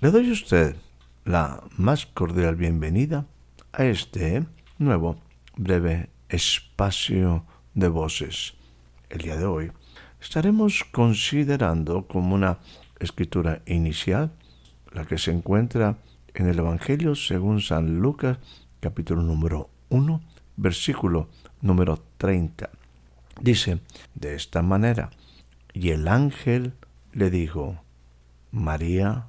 Le doy a usted la más cordial bienvenida a este nuevo breve espacio de voces. El día de hoy estaremos considerando como una escritura inicial la que se encuentra en el Evangelio según San Lucas capítulo número 1 versículo número 30. Dice de esta manera, y el ángel le dijo, María,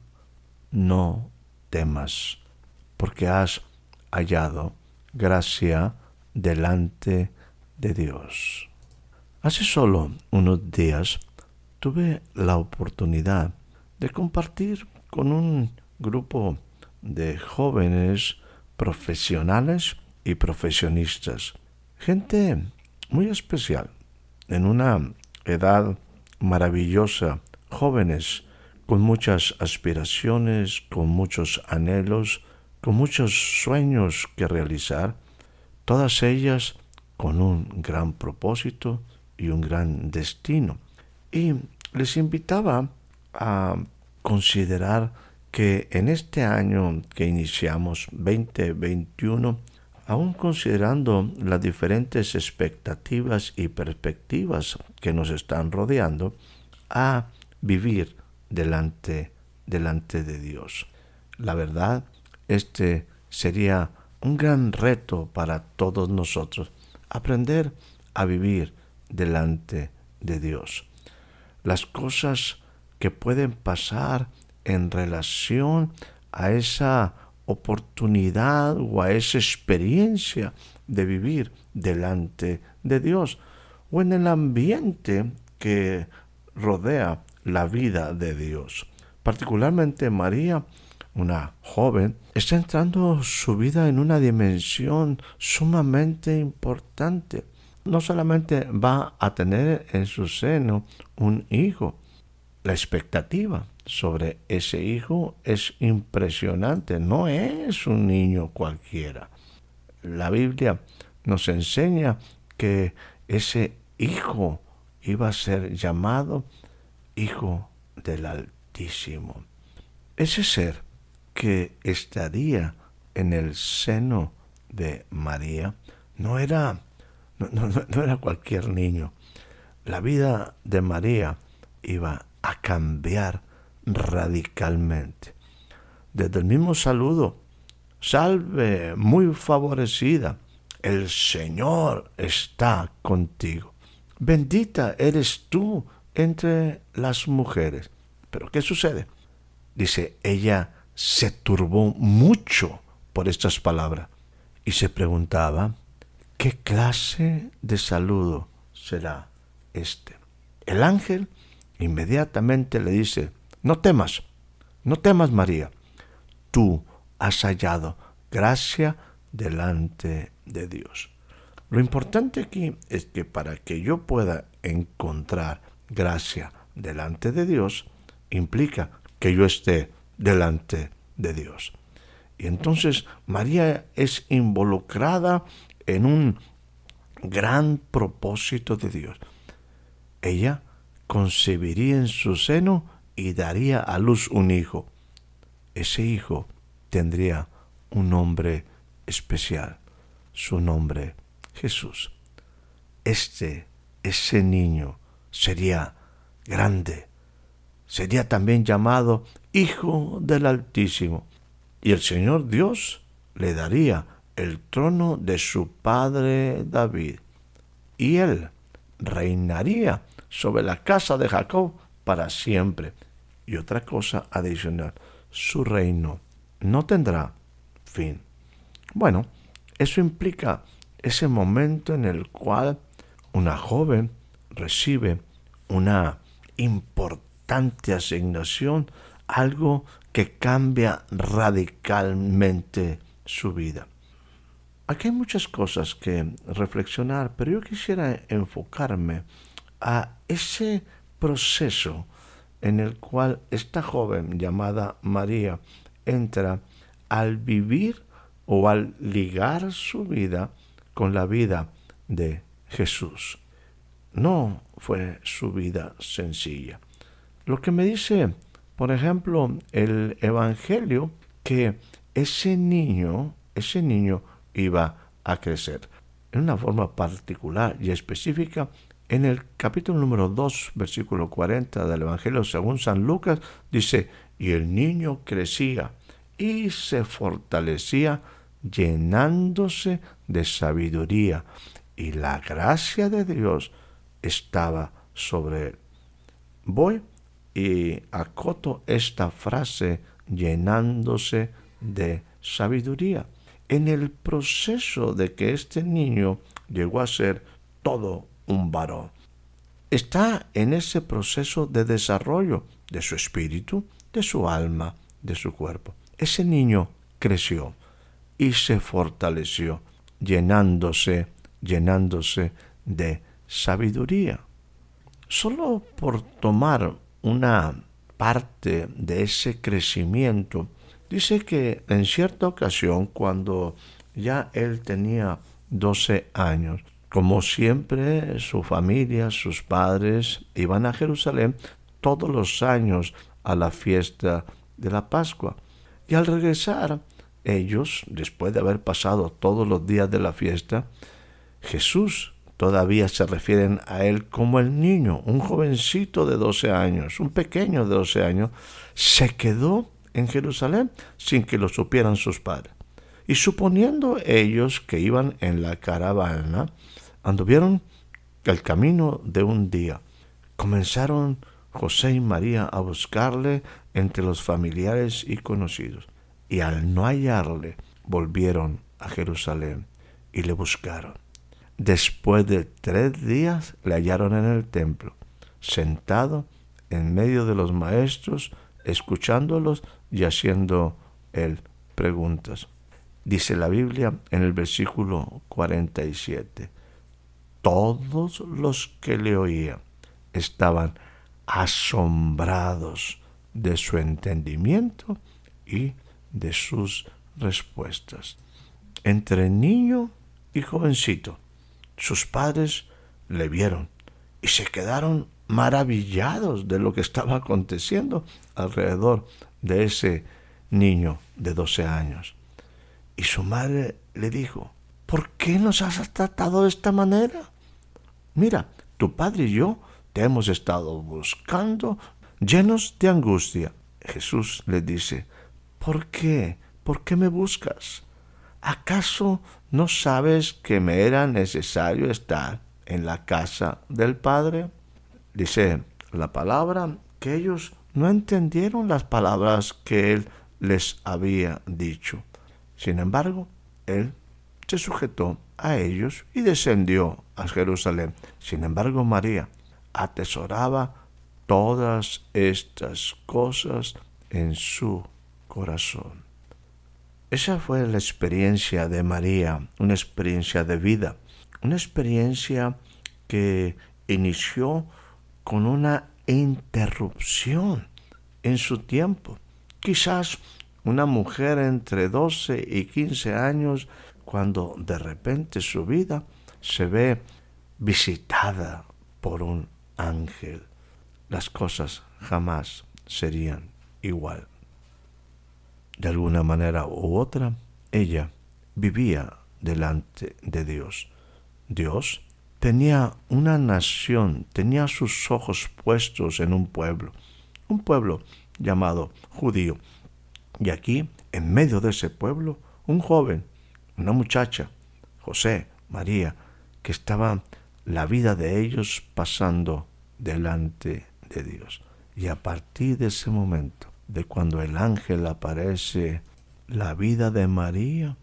no temas, porque has hallado gracia delante de Dios. Hace solo unos días tuve la oportunidad de compartir con un grupo de jóvenes profesionales y profesionistas, gente muy especial, en una edad maravillosa, jóvenes con muchas aspiraciones, con muchos anhelos, con muchos sueños que realizar, todas ellas con un gran propósito y un gran destino. Y les invitaba a considerar que en este año que iniciamos 2021, aún considerando las diferentes expectativas y perspectivas que nos están rodeando, a vivir delante, delante de Dios. La verdad, este sería un gran reto para todos nosotros, aprender a vivir delante de Dios. Las cosas que pueden pasar en relación a esa oportunidad o a esa experiencia de vivir delante de Dios o en el ambiente que rodea la vida de Dios. Particularmente María, una joven, está entrando su vida en una dimensión sumamente importante. No solamente va a tener en su seno un hijo, la expectativa sobre ese hijo es impresionante, no es un niño cualquiera. La Biblia nos enseña que ese hijo iba a ser llamado Hijo del Altísimo. Ese ser que estaría en el seno de María no era, no, era cualquier niño. La vida de María iba a cambiar radicalmente. Desde el mismo saludo, salve muy favorecida, el Señor está contigo. Bendita eres tú entre las mujeres. Pero ¿qué sucede? Dice, ella se turbó mucho por estas palabras y se preguntaba, ¿qué clase de saludo será este? El ángel inmediatamente le dice, no temas, no temas María, tú has hallado gracia delante de Dios. Lo importante aquí es que para que yo pueda encontrar gracia delante de Dios implica que yo esté delante de Dios. Y entonces María es involucrada en un gran propósito de Dios. Ella concebiría en su seno y daría a luz un hijo. Ese hijo tendría un nombre especial, su nombre Jesús. Este, ese niño, sería grande. Sería también llamado Hijo del Altísimo. Y el Señor Dios le daría el trono de su padre David. Y él reinaría sobre la casa de Jacob para siempre. Y otra cosa adicional, su reino no tendrá fin. Bueno, eso implica ese momento en el cual una joven recibe una importante asignación, algo que cambia radicalmente su vida. Aquí hay muchas cosas que reflexionar, pero yo quisiera enfocarme a ese proceso en el cual esta joven llamada María entra al vivir o al ligar su vida con la vida de Jesús. No fue su vida sencilla. Lo que me dice, por ejemplo, el Evangelio, que ese niño, ese niño iba a crecer. En una forma particular y específica, en el capítulo número 2, versículo 40 del Evangelio según San Lucas, dice, y el niño crecía y se fortalecía llenándose de sabiduría, y la gracia de Dios estaba sobre él. Voy y acoto esta frase llenándose de sabiduría en el proceso de que este niño llegó a ser todo un varón. Está en ese proceso de desarrollo de su espíritu, de su alma, de su cuerpo. Ese niño creció y se fortaleció, llenándose, llenándose de sabiduría. Solo por tomar una parte de ese crecimiento, Dice que en cierta ocasión, cuando ya él tenía 12 años, como siempre, su familia, sus padres iban a Jerusalén todos los años a la fiesta de la Pascua. Y al regresar, ellos, después de haber pasado todos los días de la fiesta, Jesús todavía se refieren a él como el niño, un jovencito de 12 años, un pequeño de 12 años, se quedó en Jerusalén sin que lo supieran sus padres. Y suponiendo ellos que iban en la caravana, anduvieron el camino de un día. Comenzaron José y María a buscarle entre los familiares y conocidos, y al no hallarle, volvieron a Jerusalén y le buscaron. Después de tres días le hallaron en el templo, sentado en medio de los maestros, escuchándolos y haciendo él preguntas. Dice la Biblia en el versículo 47, todos los que le oían estaban asombrados de su entendimiento y de sus respuestas. Entre niño y jovencito, sus padres le vieron y se quedaron maravillados de lo que estaba aconteciendo alrededor de ese niño de 12 años. Y su madre le dijo, ¿por qué nos has tratado de esta manera? Mira, tu padre y yo te hemos estado buscando llenos de angustia. Jesús le dice, ¿por qué? ¿Por qué me buscas? ¿Acaso no sabes que me era necesario estar en la casa del Padre? Dice la palabra que ellos no entendieron las palabras que él les había dicho. Sin embargo, él se sujetó a ellos y descendió a Jerusalén. Sin embargo, María atesoraba todas estas cosas en su corazón. Esa fue la experiencia de María, una experiencia de vida, una experiencia que inició con una interrupción en su tiempo. Quizás una mujer entre 12 y 15 años, cuando de repente su vida se ve visitada por un ángel, las cosas jamás serían igual. De alguna manera u otra, ella vivía delante de Dios. Dios tenía una nación, tenía sus ojos puestos en un pueblo, un pueblo llamado judío. Y aquí, en medio de ese pueblo, un joven, una muchacha, José, María, que estaba la vida de ellos pasando delante de Dios. Y a partir de ese momento, de cuando el ángel aparece, la vida de María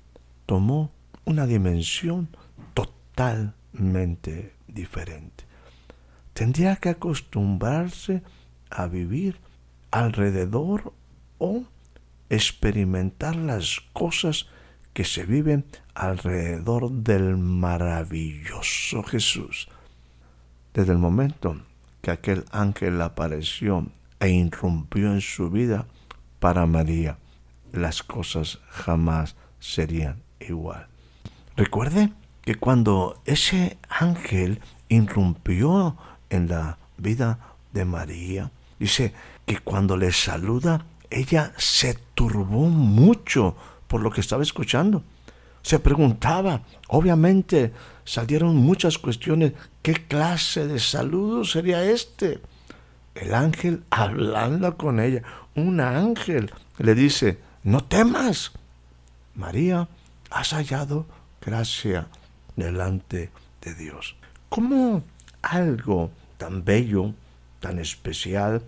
tomó una dimensión totalmente diferente. Tendría que acostumbrarse a vivir alrededor o experimentar las cosas que se viven alrededor del maravilloso Jesús. Desde el momento que aquel ángel apareció e irrumpió en su vida, para María las cosas jamás serían igual. Recuerde que cuando ese ángel irrumpió en la vida de María, dice que cuando le saluda, ella se turbó mucho por lo que estaba escuchando. Se preguntaba, obviamente salieron muchas cuestiones, ¿qué clase de saludo sería este? El ángel hablando con ella, un ángel le dice, no temas, María, has hallado gracia delante de Dios. ¿Cómo algo tan bello, tan especial,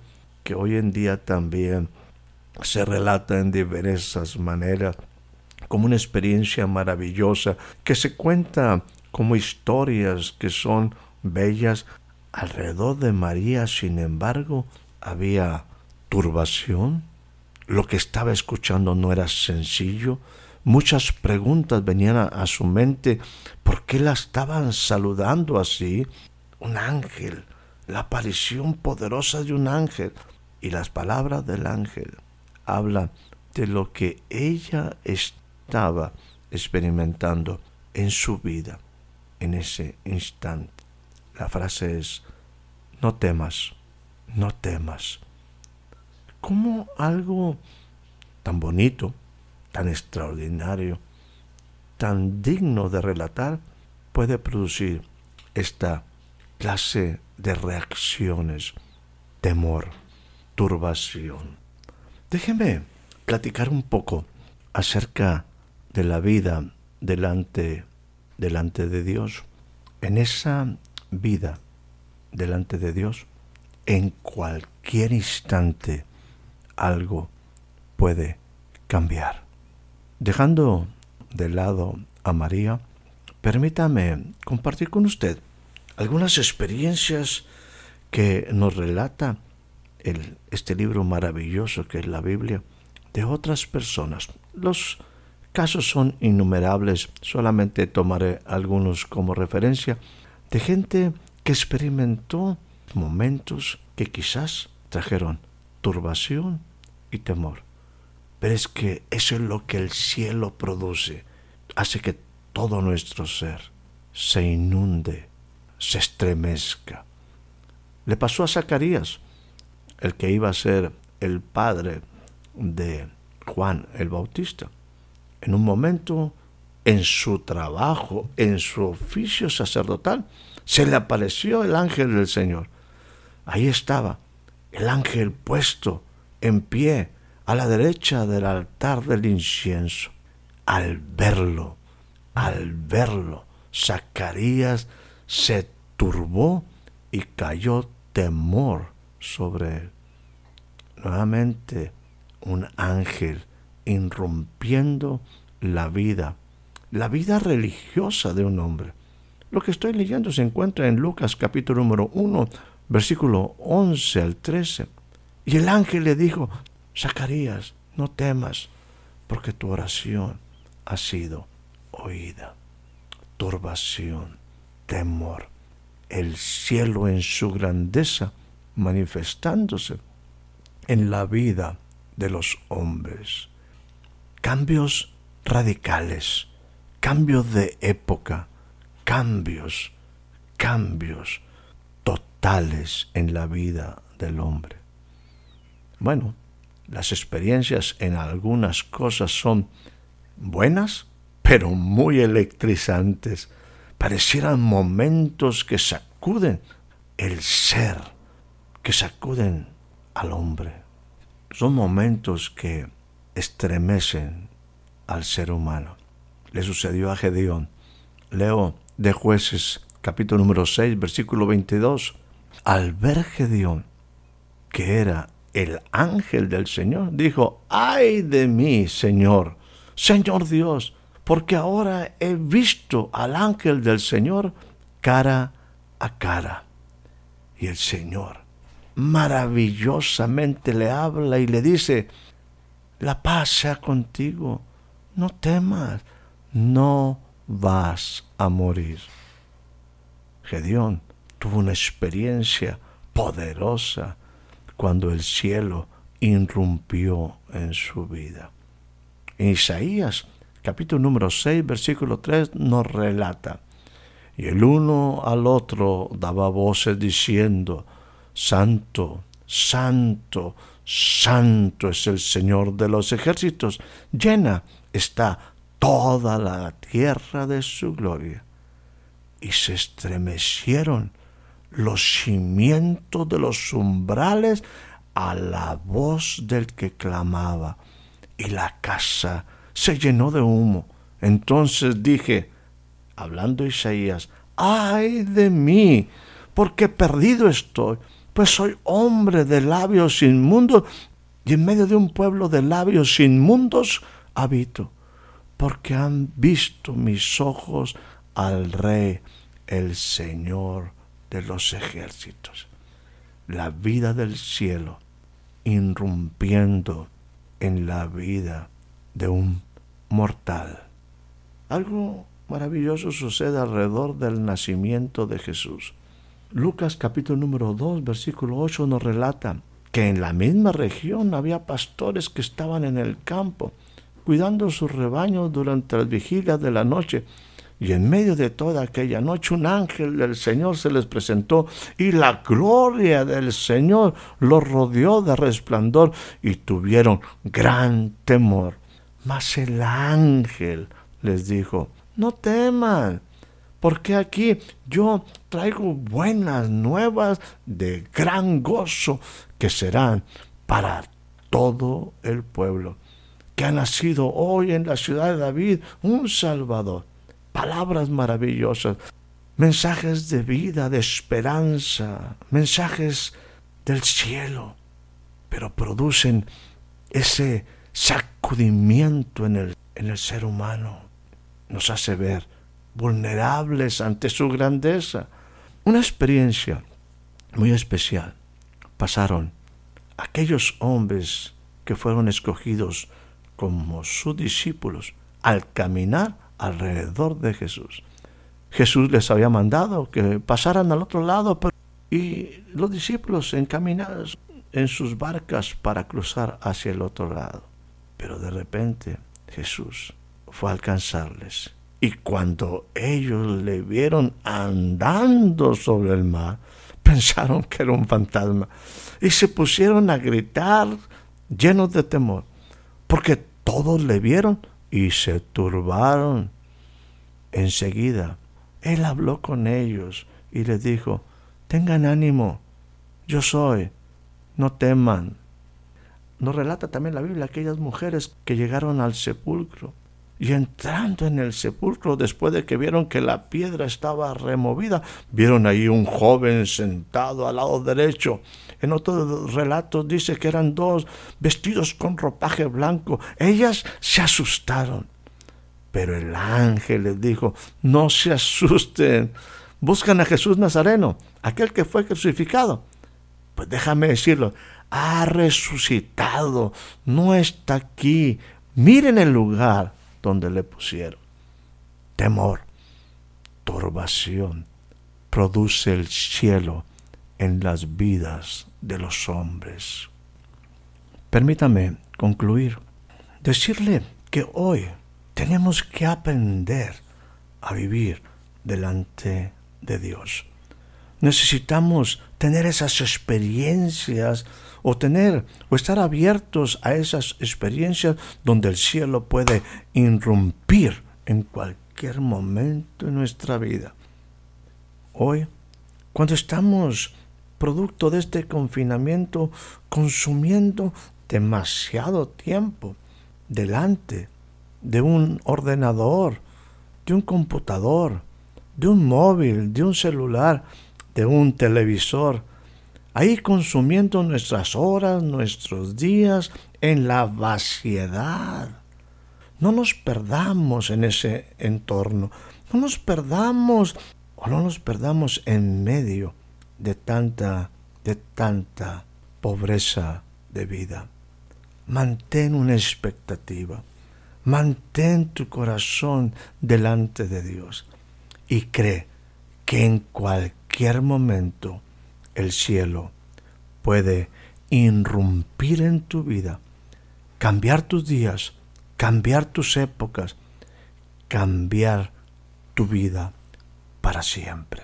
que hoy en día también se relata en diversas maneras, como una experiencia maravillosa, que se cuenta como historias que son bellas. Alrededor de María, sin embargo, había turbación. Lo que estaba escuchando no era sencillo. Muchas preguntas venían a, su mente. ¿Por qué la estaban saludando así? Un ángel, la aparición poderosa de un ángel. Y las palabras del ángel hablan de lo que ella estaba experimentando en su vida en ese instante. La frase es, no temas, no temas. ¿Cómo algo tan bonito, tan extraordinario, tan digno de relatar puede producir esta clase de reacciones, temor, turbación? Déjeme platicar un poco acerca de la vida delante, delante de Dios. En esa vida delante de Dios, en cualquier instante algo puede cambiar. Dejando de lado a María, permítame compartir con usted algunas experiencias que nos relata este libro maravilloso que es la Biblia de otras personas. Los casos son innumerables, solamente tomaré algunos como referencia de gente que experimentó momentos que quizás trajeron turbación y temor. Pero es que eso es lo que el cielo produce, hace que todo nuestro ser se inunde, se estremezca. Le pasó a Zacarías, el que iba a ser el padre de Juan el Bautista. En un momento, en su trabajo, en su oficio sacerdotal, se le apareció el ángel del Señor. Ahí estaba el ángel puesto en pie a la derecha del altar del incienso. Al verlo, al verlo, Zacarías se turbó y cayó temor sobre él. Nuevamente un ángel irrumpiendo la vida, la vida religiosa de un hombre. Lo que estoy leyendo se encuentra en Lucas capítulo número 1, versículo 11 al 13. Y el ángel le dijo, Zacarías, no temas, porque tu oración ha sido oída. Turbación, temor, el cielo en su grandeza manifestándose en la vida de los hombres. Cambios radicales, cambios de época, cambios, cambios totales en la vida del hombre. Bueno, las experiencias en algunas cosas son buenas, pero muy electrizantes. Parecieran momentos que sacuden el ser que sacuden al hombre. Son momentos que estremecen al ser humano. Le sucedió a Gedeón. Leo de jueces capítulo número 6, versículo 22. Al ver Gedeón, que era el ángel del Señor, dijo, ay de mí, Señor, Señor Dios, porque ahora he visto al ángel del Señor cara a cara. Y el Señor maravillosamente le habla y le dice, la paz sea contigo, no temas, no vas a morir. Gedeón tuvo una experiencia poderosa cuando el cielo irrumpió en su vida. En Isaías, capítulo número 6, versículo 3, nos relata, y el uno al otro daba voces diciendo, Santo, Santo, Santo es el Señor de los ejércitos, llena está toda la tierra de su gloria. Y se estremecieron los cimientos de los umbrales a la voz del que clamaba, y la casa se llenó de humo. Entonces dije, hablando Isaías, ay de mí, porque perdido estoy, pues soy hombre de labios inmundos, y en medio de un pueblo de labios inmundos habito, porque han visto mis ojos al Rey, el Señor de los ejércitos. La vida del cielo irrumpiendo en la vida de un mortal. Algo maravilloso sucede alrededor del nacimiento de Jesús. Lucas capítulo número 2 versículo 8 nos relata que en la misma región había pastores que estaban en el campo cuidando sus rebaños durante las vigilias de la noche y en medio de toda aquella noche un ángel del Señor se les presentó y la gloria del Señor los rodeó de resplandor y tuvieron gran temor. Mas el ángel les dijo, no teman, porque aquí yo traigo buenas nuevas de gran gozo que serán para todo el pueblo, que ha nacido hoy en la ciudad de David un Salvador palabras maravillosas, mensajes de vida, de esperanza, mensajes del cielo, pero producen ese sacudimiento en el, en el ser humano. Nos hace ver vulnerables ante su grandeza. Una experiencia muy especial pasaron aquellos hombres que fueron escogidos como sus discípulos al caminar alrededor de Jesús. Jesús les había mandado que pasaran al otro lado y los discípulos encaminados en sus barcas para cruzar hacia el otro lado. Pero de repente Jesús fue a alcanzarles y cuando ellos le vieron andando sobre el mar, pensaron que era un fantasma y se pusieron a gritar llenos de temor, porque todos le vieron y se turbaron. Enseguida, él habló con ellos y les dijo, tengan ánimo, yo soy, no teman. Nos relata también la Biblia aquellas mujeres que llegaron al sepulcro y entrando en el sepulcro, después de que vieron que la piedra estaba removida, vieron ahí un joven sentado al lado derecho. En otros relatos dice que eran dos vestidos con ropaje blanco. Ellas se asustaron. Pero el ángel les dijo, no se asusten. Buscan a Jesús Nazareno, aquel que fue crucificado. Pues déjame decirlo, ha resucitado, no está aquí. Miren el lugar donde le pusieron. Temor, turbación, produce el cielo en las vidas de los hombres. Permítame concluir, decirle que hoy tenemos que aprender a vivir delante de Dios. Necesitamos tener esas experiencias o tener o estar abiertos a esas experiencias donde el cielo puede irrumpir en cualquier momento en nuestra vida. Hoy, cuando estamos producto de este confinamiento consumiendo demasiado tiempo delante de un ordenador, de un computador, de un móvil, de un celular, de un televisor, ahí consumiendo nuestras horas, nuestros días en la vaciedad. No nos perdamos en ese entorno, no nos perdamos o no nos perdamos en medio de tanta, de tanta pobreza de vida. Mantén una expectativa, mantén tu corazón delante de Dios y cree que en cualquier momento el cielo puede irrumpir en tu vida, cambiar tus días, cambiar tus épocas, cambiar tu vida para siempre.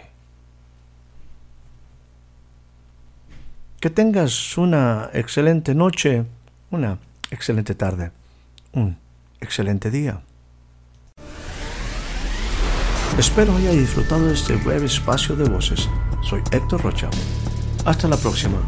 Que tengas una excelente noche, una excelente tarde, un excelente día. Espero haya disfrutado de este breve espacio de voces. Soy Héctor Rocha. Hasta la próxima.